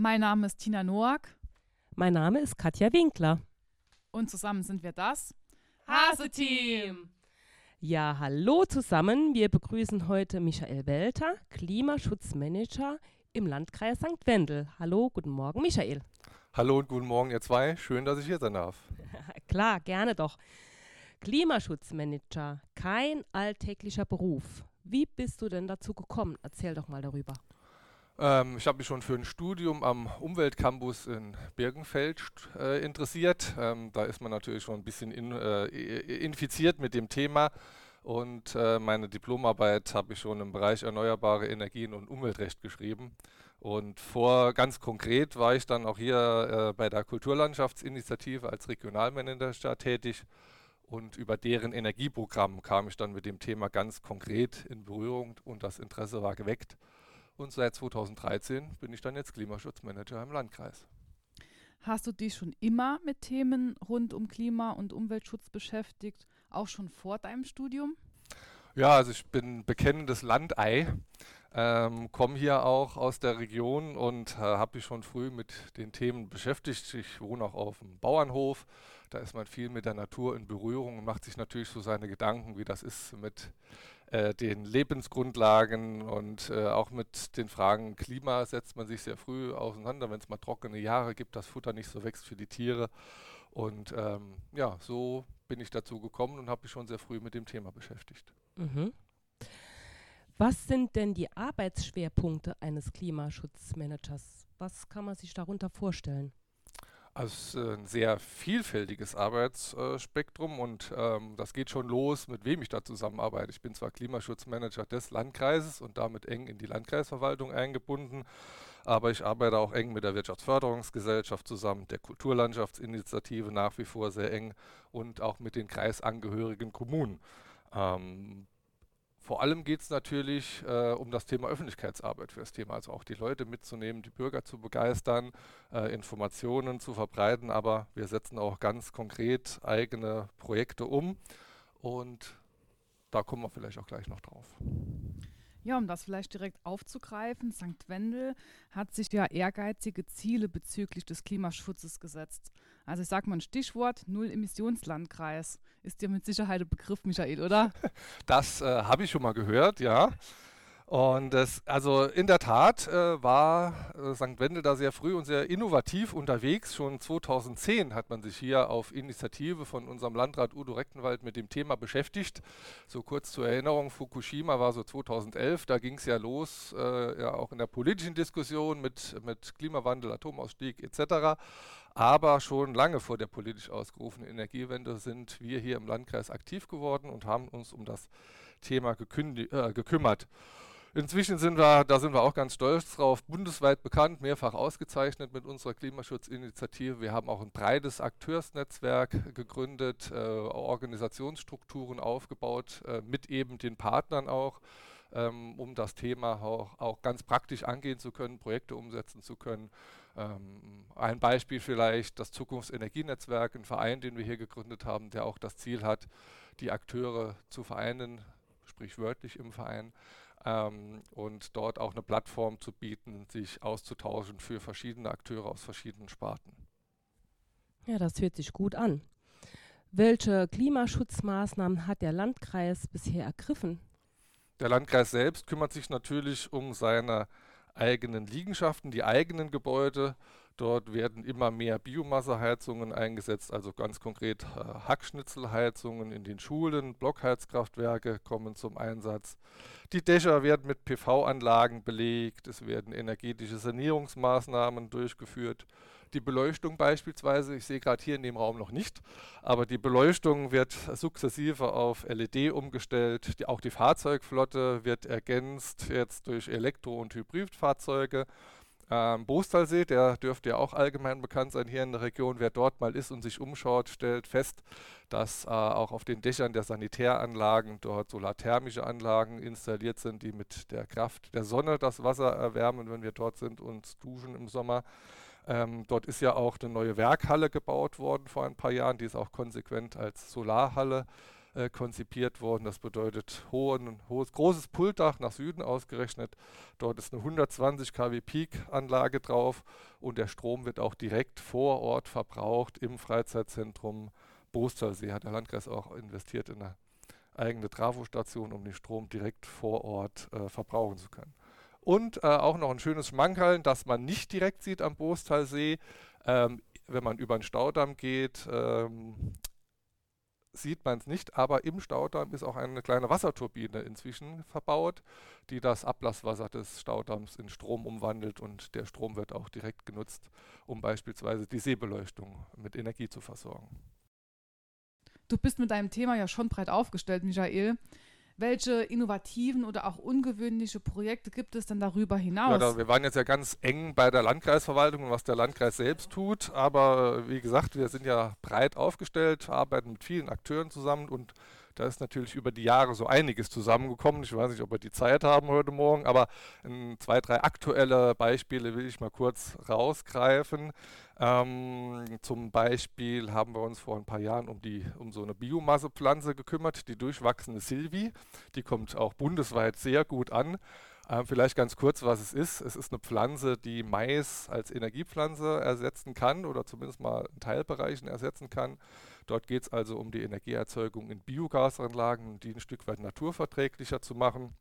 Mein Name ist Tina Noack. Mein Name ist Katja Winkler. Und zusammen sind wir das Hase-Team. Ja, hallo zusammen. Wir begrüßen heute Michael Welter, Klimaschutzmanager im Landkreis St. Wendel. Hallo, guten Morgen, Michael. Hallo und guten Morgen, ihr zwei. Schön, dass ich hier sein darf. Klar, gerne doch. Klimaschutzmanager, kein alltäglicher Beruf. Wie bist du denn dazu gekommen? Erzähl doch mal darüber. Ähm, ich habe mich schon für ein Studium am Umweltcampus in Birkenfeld äh, interessiert. Ähm, da ist man natürlich schon ein bisschen in, äh, infiziert mit dem Thema. Und äh, meine Diplomarbeit habe ich schon im Bereich erneuerbare Energien und Umweltrecht geschrieben. Und vor ganz konkret war ich dann auch hier äh, bei der Kulturlandschaftsinitiative als Regionalmanager tätig. Und über deren Energieprogramm kam ich dann mit dem Thema ganz konkret in Berührung und das Interesse war geweckt. Und seit 2013 bin ich dann jetzt Klimaschutzmanager im Landkreis. Hast du dich schon immer mit Themen rund um Klima- und Umweltschutz beschäftigt, auch schon vor deinem Studium? Ja, also ich bin bekennendes Landei, ähm, komme hier auch aus der Region und äh, habe mich schon früh mit den Themen beschäftigt. Ich wohne auch auf dem Bauernhof, da ist man viel mit der Natur in Berührung und macht sich natürlich so seine Gedanken, wie das ist mit äh, den Lebensgrundlagen und äh, auch mit den Fragen Klima setzt man sich sehr früh auseinander, wenn es mal trockene Jahre gibt, das Futter nicht so wächst für die Tiere. Und ähm, ja, so bin ich dazu gekommen und habe mich schon sehr früh mit dem Thema beschäftigt. Mhm. Was sind denn die Arbeitsschwerpunkte eines Klimaschutzmanagers? Was kann man sich darunter vorstellen? Also es ist äh, ein sehr vielfältiges Arbeitsspektrum und ähm, das geht schon los, mit wem ich da zusammenarbeite. Ich bin zwar Klimaschutzmanager des Landkreises und damit eng in die Landkreisverwaltung eingebunden, aber ich arbeite auch eng mit der Wirtschaftsförderungsgesellschaft zusammen, der Kulturlandschaftsinitiative nach wie vor sehr eng und auch mit den kreisangehörigen Kommunen. Ähm, vor allem geht es natürlich äh, um das Thema Öffentlichkeitsarbeit für das Thema, also auch die Leute mitzunehmen, die Bürger zu begeistern, äh, Informationen zu verbreiten, aber wir setzen auch ganz konkret eigene Projekte um und da kommen wir vielleicht auch gleich noch drauf. Ja, um das vielleicht direkt aufzugreifen, St. Wendel hat sich ja ehrgeizige Ziele bezüglich des Klimaschutzes gesetzt. Also ich sage mal ein Stichwort, Null-Emissionslandkreis. Ist dir mit Sicherheit ein Begriff, Michael, oder? Das äh, habe ich schon mal gehört, ja. Und das, also in der Tat äh, war äh, St. Wendel da sehr früh und sehr innovativ unterwegs. Schon 2010 hat man sich hier auf Initiative von unserem Landrat Udo Rechtenwald mit dem Thema beschäftigt. So kurz zur Erinnerung, Fukushima war so 2011, da ging es ja los, äh, ja auch in der politischen Diskussion mit, mit Klimawandel, Atomausstieg etc. Aber schon lange vor der politisch ausgerufenen Energiewende sind wir hier im Landkreis aktiv geworden und haben uns um das Thema äh, gekümmert. Inzwischen sind wir, da sind wir auch ganz stolz drauf, bundesweit bekannt, mehrfach ausgezeichnet mit unserer Klimaschutzinitiative. Wir haben auch ein breites Akteursnetzwerk gegründet, äh, Organisationsstrukturen aufgebaut, äh, mit eben den Partnern auch, ähm, um das Thema auch, auch, ganz praktisch angehen zu können, Projekte umsetzen zu können. Ähm, ein Beispiel vielleicht das Zukunftsenergienetzwerk, ein Verein, den wir hier gegründet haben, der auch das Ziel hat, die Akteure zu vereinen, sprichwörtlich im Verein, ähm, und dort auch eine Plattform zu bieten, sich auszutauschen für verschiedene Akteure aus verschiedenen Sparten. Ja, das hört sich gut an. Welche Klimaschutzmaßnahmen hat der Landkreis bisher ergriffen? Der Landkreis selbst kümmert sich natürlich um seine eigenen Liegenschaften, die eigenen Gebäude. Dort werden immer mehr Biomasseheizungen eingesetzt, also ganz konkret äh, Hackschnitzelheizungen in den Schulen, Blockheizkraftwerke kommen zum Einsatz. Die Dächer werden mit PV-Anlagen belegt, es werden energetische Sanierungsmaßnahmen durchgeführt. Die Beleuchtung beispielsweise, ich sehe gerade hier in dem Raum noch nicht, aber die Beleuchtung wird sukzessive auf LED umgestellt. Die, auch die Fahrzeugflotte wird ergänzt jetzt durch Elektro- und Hybridfahrzeuge. Ähm, Bostalsee, der dürfte ja auch allgemein bekannt sein hier in der Region. Wer dort mal ist und sich umschaut, stellt fest, dass äh, auch auf den Dächern der Sanitäranlagen dort solarthermische Anlagen installiert sind, die mit der Kraft der Sonne das Wasser erwärmen, wenn wir dort sind und duschen im Sommer. Ähm, dort ist ja auch eine neue Werkhalle gebaut worden vor ein paar Jahren, die ist auch konsequent als Solarhalle äh, konzipiert worden. Das bedeutet hohen, hohes, großes Pultdach nach Süden ausgerechnet. Dort ist eine 120 kW Peak-Anlage drauf und der Strom wird auch direkt vor Ort verbraucht im Freizeitzentrum Bostalsee. Hat der Landkreis auch investiert in eine eigene Trafostation, um den Strom direkt vor Ort äh, verbrauchen zu können. Und äh, auch noch ein schönes Schmankerl, das man nicht direkt sieht am Bostalsee. Ähm, wenn man über den Staudamm geht, ähm, sieht man es nicht, aber im Staudamm ist auch eine kleine Wasserturbine inzwischen verbaut, die das Ablasswasser des Staudamms in Strom umwandelt und der Strom wird auch direkt genutzt, um beispielsweise die Seebeleuchtung mit Energie zu versorgen. Du bist mit deinem Thema ja schon breit aufgestellt, Michael. Welche innovativen oder auch ungewöhnliche Projekte gibt es denn darüber hinaus? Ja, da, wir waren jetzt ja ganz eng bei der Landkreisverwaltung und was der Landkreis selbst tut. Aber wie gesagt, wir sind ja breit aufgestellt, arbeiten mit vielen Akteuren zusammen und da ist natürlich über die Jahre so einiges zusammengekommen. Ich weiß nicht, ob wir die Zeit haben heute Morgen, aber zwei, drei aktuelle Beispiele will ich mal kurz rausgreifen. Ähm, zum Beispiel haben wir uns vor ein paar Jahren um, die, um so eine Biomassepflanze gekümmert, die durchwachsende Silvi. Die kommt auch bundesweit sehr gut an. Ähm, vielleicht ganz kurz, was es ist. Es ist eine Pflanze, die Mais als Energiepflanze ersetzen kann oder zumindest mal in Teilbereichen ersetzen kann. Dort geht es also um die Energieerzeugung in Biogasanlagen, die ein Stück weit naturverträglicher zu machen.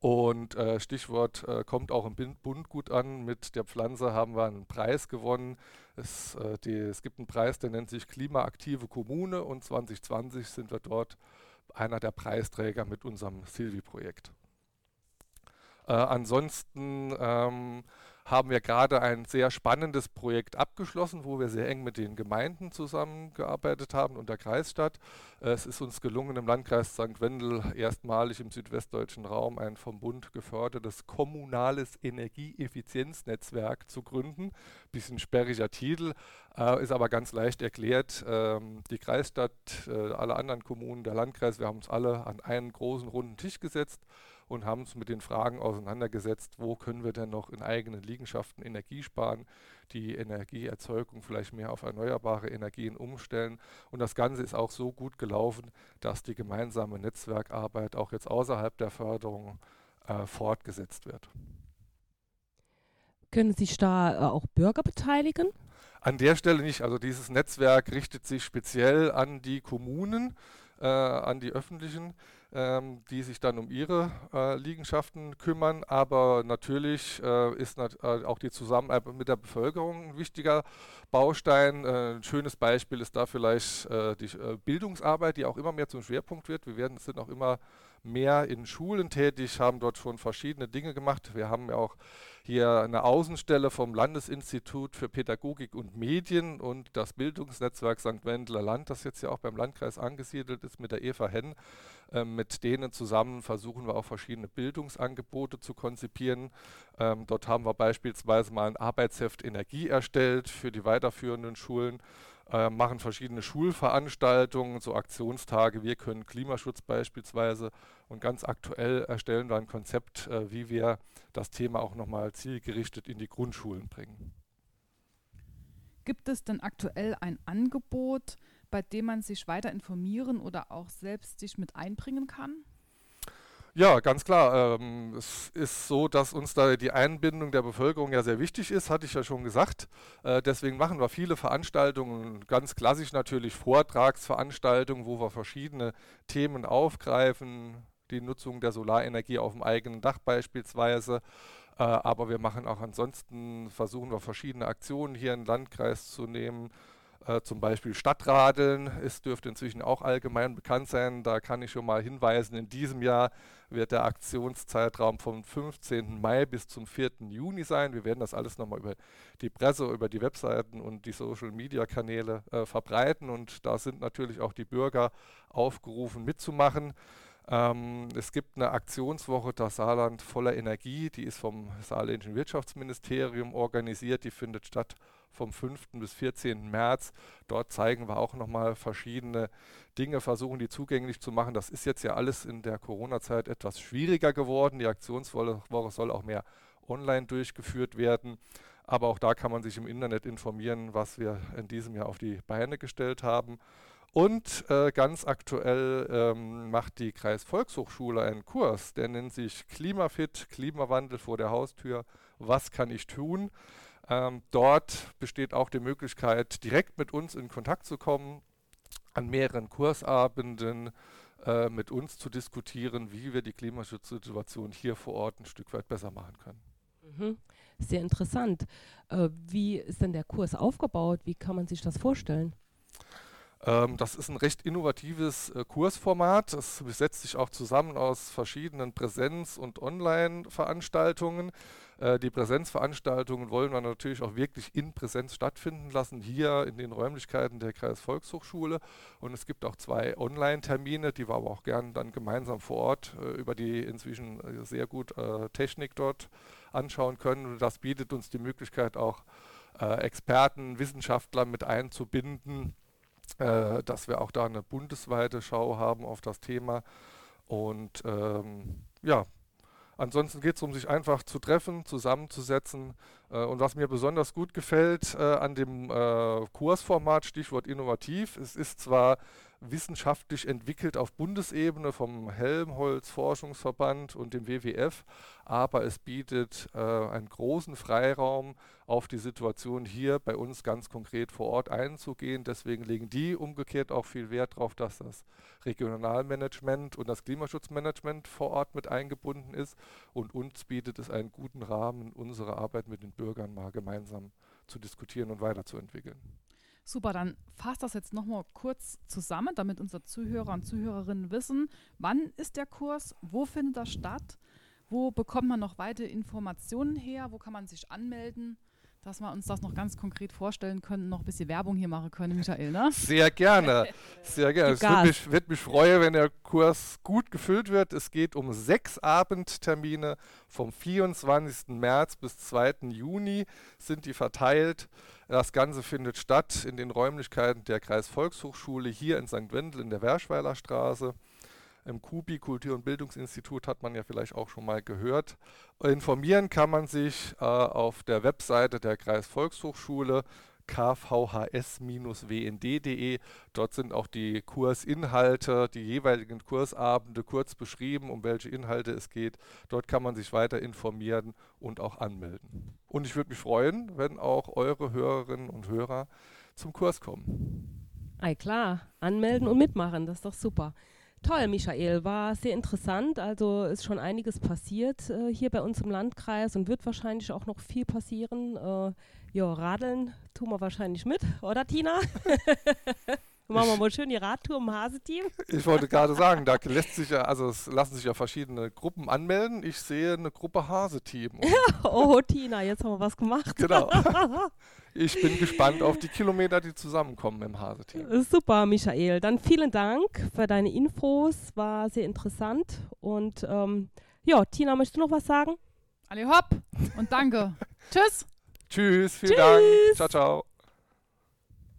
Und äh, Stichwort äh, kommt auch im Bund gut an. Mit der Pflanze haben wir einen Preis gewonnen. Es, äh, die, es gibt einen Preis, der nennt sich Klimaaktive Kommune und 2020 sind wir dort einer der Preisträger mit unserem Silvi-Projekt. Äh, ansonsten ähm, haben wir gerade ein sehr spannendes Projekt abgeschlossen, wo wir sehr eng mit den Gemeinden zusammengearbeitet haben und der Kreisstadt. Es ist uns gelungen, im Landkreis St. Wendel erstmalig im südwestdeutschen Raum ein vom Bund gefördertes kommunales Energieeffizienznetzwerk zu gründen. Bisschen sperriger Titel, äh, ist aber ganz leicht erklärt. Ähm, die Kreisstadt, äh, alle anderen Kommunen, der Landkreis, wir haben uns alle an einen großen runden Tisch gesetzt und haben uns mit den Fragen auseinandergesetzt, wo können wir denn noch in eigenen Liegenschaften Energie sparen, die Energieerzeugung vielleicht mehr auf erneuerbare Energien umstellen. Und das Ganze ist auch so gut gelaufen, dass die gemeinsame Netzwerkarbeit auch jetzt außerhalb der Förderung äh, fortgesetzt wird. Können sich da äh, auch Bürger beteiligen? An der Stelle nicht. Also dieses Netzwerk richtet sich speziell an die Kommunen, äh, an die öffentlichen ähm, die sich dann um ihre äh, Liegenschaften kümmern. Aber natürlich äh, ist nat äh, auch die Zusammenarbeit mit der Bevölkerung ein wichtiger Baustein. Äh, ein schönes Beispiel ist da vielleicht äh, die Bildungsarbeit, die auch immer mehr zum Schwerpunkt wird. Wir werden, sind auch immer mehr in Schulen tätig, haben dort schon verschiedene Dinge gemacht. Wir haben ja auch hier eine Außenstelle vom Landesinstitut für Pädagogik und Medien und das Bildungsnetzwerk St. Wendler Land, das jetzt ja auch beim Landkreis angesiedelt ist, mit der Eva Henn. Ähm, mit denen zusammen versuchen wir auch verschiedene Bildungsangebote zu konzipieren. Ähm, dort haben wir beispielsweise mal ein Arbeitsheft Energie erstellt für die weiterführenden Schulen äh, machen verschiedene Schulveranstaltungen, so Aktionstage, wir können Klimaschutz beispielsweise und ganz aktuell erstellen wir ein Konzept, äh, wie wir das Thema auch nochmal zielgerichtet in die Grundschulen bringen. Gibt es denn aktuell ein Angebot, bei dem man sich weiter informieren oder auch selbst sich mit einbringen kann? Ja, ganz klar. Ähm, es ist so, dass uns da die Einbindung der Bevölkerung ja sehr wichtig ist, hatte ich ja schon gesagt. Äh, deswegen machen wir viele Veranstaltungen, ganz klassisch natürlich Vortragsveranstaltungen, wo wir verschiedene Themen aufgreifen, die Nutzung der Solarenergie auf dem eigenen Dach beispielsweise. Äh, aber wir machen auch ansonsten, versuchen wir verschiedene Aktionen hier im Landkreis zu nehmen äh, zum Beispiel Stadtradeln, es dürfte inzwischen auch allgemein bekannt sein. Da kann ich schon mal hinweisen, in diesem Jahr wird der Aktionszeitraum vom 15. Mai bis zum 4. Juni sein. Wir werden das alles nochmal über die Presse, über die Webseiten und die Social-Media-Kanäle äh, verbreiten. Und da sind natürlich auch die Bürger aufgerufen mitzumachen. Ähm, es gibt eine Aktionswoche das Saarland voller Energie, die ist vom saarländischen Wirtschaftsministerium organisiert, die findet statt vom 5. bis 14. März. Dort zeigen wir auch nochmal verschiedene Dinge, versuchen die zugänglich zu machen. Das ist jetzt ja alles in der Corona-Zeit etwas schwieriger geworden. Die Aktionswoche soll auch mehr online durchgeführt werden. Aber auch da kann man sich im Internet informieren, was wir in diesem Jahr auf die Beine gestellt haben. Und äh, ganz aktuell ähm, macht die Kreisvolkshochschule einen Kurs, der nennt sich Klimafit, Klimawandel vor der Haustür. Was kann ich tun? Ähm, dort besteht auch die Möglichkeit, direkt mit uns in Kontakt zu kommen, an mehreren Kursabenden äh, mit uns zu diskutieren, wie wir die Klimaschutzsituation hier vor Ort ein Stück weit besser machen können. Mhm. Sehr interessant. Äh, wie ist denn der Kurs aufgebaut? Wie kann man sich das vorstellen? Ähm, das ist ein recht innovatives äh, Kursformat. Es setzt sich auch zusammen aus verschiedenen Präsenz- und Online-Veranstaltungen. Äh, die Präsenzveranstaltungen wollen wir natürlich auch wirklich in Präsenz stattfinden lassen, hier in den Räumlichkeiten der Kreisvolkshochschule. Und es gibt auch zwei Online-Termine, die wir aber auch gerne dann gemeinsam vor Ort äh, über die inzwischen sehr gut Technik dort anschauen können. Das bietet uns die Möglichkeit auch Experten, Wissenschaftler mit einzubinden äh, dass wir auch da eine bundesweite Schau haben auf das Thema. Und ähm, ja, Ansonsten geht es darum, sich einfach zu treffen, zusammenzusetzen. Äh, und was mir besonders gut gefällt äh, an dem äh, Kursformat, Stichwort innovativ, es ist zwar wissenschaftlich entwickelt auf Bundesebene vom Helmholtz Forschungsverband und dem WWF, aber es bietet äh, einen großen Freiraum, auf die Situation hier bei uns ganz konkret vor Ort einzugehen. Deswegen legen die umgekehrt auch viel Wert darauf, dass das Regionalmanagement und das Klimaschutzmanagement vor Ort mit eingebunden ist und uns bietet es einen guten Rahmen, unsere Arbeit mit den Bürgern mal gemeinsam zu diskutieren und weiterzuentwickeln. Super, dann fasst das jetzt nochmal kurz zusammen, damit unsere Zuhörer und Zuhörerinnen wissen, wann ist der Kurs, wo findet das statt, wo bekommt man noch weitere Informationen her, wo kann man sich anmelden, dass wir uns das noch ganz konkret vorstellen können, noch ein bisschen Werbung hier machen können, Michael, ne? Sehr gerne, sehr gerne. Es würde mich, würd mich freuen, wenn der Kurs gut gefüllt wird. Es geht um sechs Abendtermine vom 24. März bis 2. Juni sind die verteilt. Das Ganze findet statt in den Räumlichkeiten der Kreisvolkshochschule hier in St. Wendel in der Werschweiler Straße. Im KUBI, Kultur- und Bildungsinstitut, hat man ja vielleicht auch schon mal gehört. Informieren kann man sich äh, auf der Webseite der Kreisvolkshochschule kvhs-wnd.de. Dort sind auch die Kursinhalte, die jeweiligen Kursabende kurz beschrieben, um welche Inhalte es geht. Dort kann man sich weiter informieren und auch anmelden. Und ich würde mich freuen, wenn auch eure Hörerinnen und Hörer zum Kurs kommen. Ei klar, anmelden und mitmachen, das ist doch super. Toll, Michael, war sehr interessant. Also ist schon einiges passiert äh, hier bei uns im Landkreis und wird wahrscheinlich auch noch viel passieren. Äh, ja, radeln tun wir wahrscheinlich mit, oder Tina? Machen wir mal schön die Radtour im Haseteam. Ich wollte gerade sagen, da lässt sich ja, also es lassen sich ja verschiedene Gruppen anmelden. Ich sehe eine Gruppe Haseteam. oh, Tina, jetzt haben wir was gemacht. Genau. Ich bin gespannt auf die Kilometer, die zusammenkommen im Haseteam. Super, Michael. Dann vielen Dank für deine Infos. War sehr interessant. Und ähm, ja, Tina, möchtest du noch was sagen? Alle hopp und danke. Tschüss. Tschüss, vielen Tschüss. Dank. Ciao, ciao.